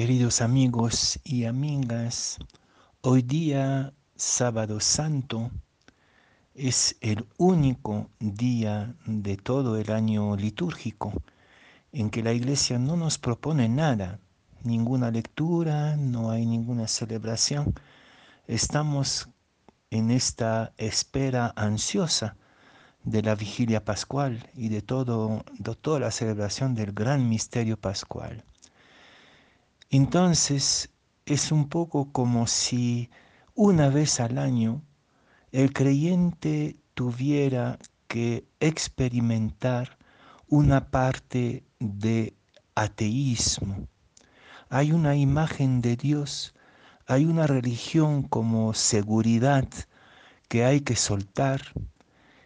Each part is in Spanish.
Queridos amigos y amigas, hoy día, sábado santo, es el único día de todo el año litúrgico en que la iglesia no nos propone nada, ninguna lectura, no hay ninguna celebración. Estamos en esta espera ansiosa de la vigilia pascual y de, todo, de toda la celebración del gran misterio pascual. Entonces es un poco como si una vez al año el creyente tuviera que experimentar una parte de ateísmo. Hay una imagen de Dios, hay una religión como seguridad que hay que soltar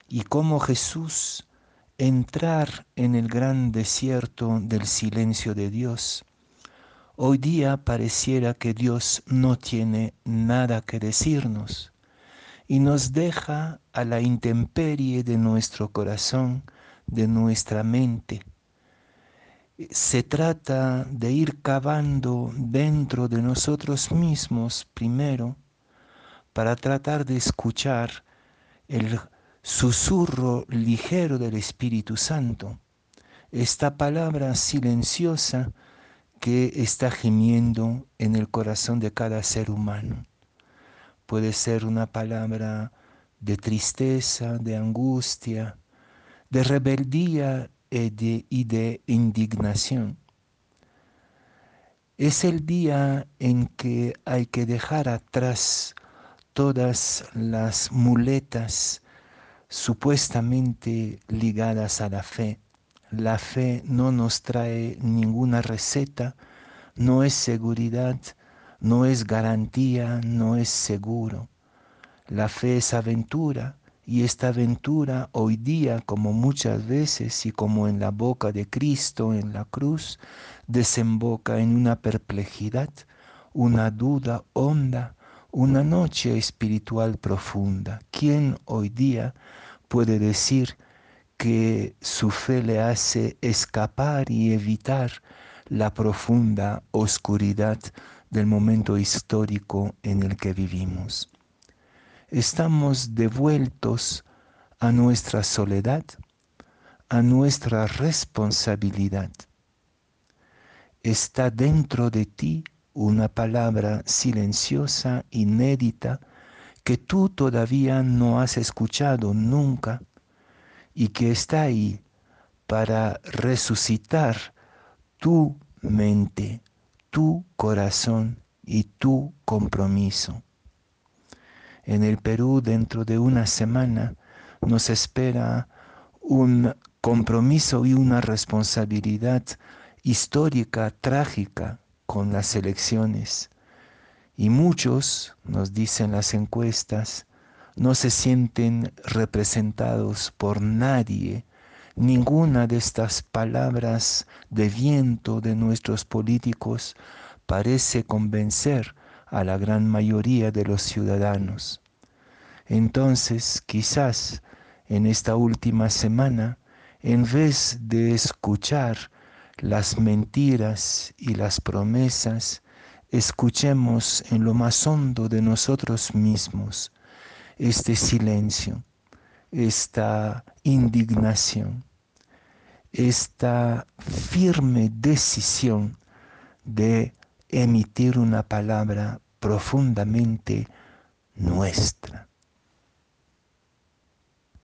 y como Jesús entrar en el gran desierto del silencio de Dios Hoy día pareciera que Dios no tiene nada que decirnos y nos deja a la intemperie de nuestro corazón, de nuestra mente. Se trata de ir cavando dentro de nosotros mismos primero para tratar de escuchar el susurro ligero del Espíritu Santo, esta palabra silenciosa que está gimiendo en el corazón de cada ser humano. Puede ser una palabra de tristeza, de angustia, de rebeldía y de, y de indignación. Es el día en que hay que dejar atrás todas las muletas supuestamente ligadas a la fe la fe no nos trae ninguna receta, no es seguridad, no es garantía, no es seguro. La fe es aventura y esta aventura hoy día, como muchas veces y como en la boca de Cristo en la cruz, desemboca en una perplejidad, una duda honda, una noche espiritual profunda. ¿Quién hoy día puede decir que su fe le hace escapar y evitar la profunda oscuridad del momento histórico en el que vivimos. Estamos devueltos a nuestra soledad, a nuestra responsabilidad. Está dentro de ti una palabra silenciosa, inédita, que tú todavía no has escuchado nunca y que está ahí para resucitar tu mente, tu corazón y tu compromiso. En el Perú, dentro de una semana, nos espera un compromiso y una responsabilidad histórica, trágica con las elecciones. Y muchos, nos dicen las encuestas, no se sienten representados por nadie. Ninguna de estas palabras de viento de nuestros políticos parece convencer a la gran mayoría de los ciudadanos. Entonces, quizás en esta última semana, en vez de escuchar las mentiras y las promesas, escuchemos en lo más hondo de nosotros mismos este silencio, esta indignación, esta firme decisión de emitir una palabra profundamente nuestra.